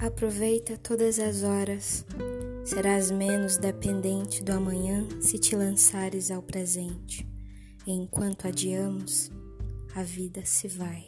Aproveita todas as horas. Serás menos dependente do amanhã se te lançares ao presente. Enquanto adiamos, a vida se vai.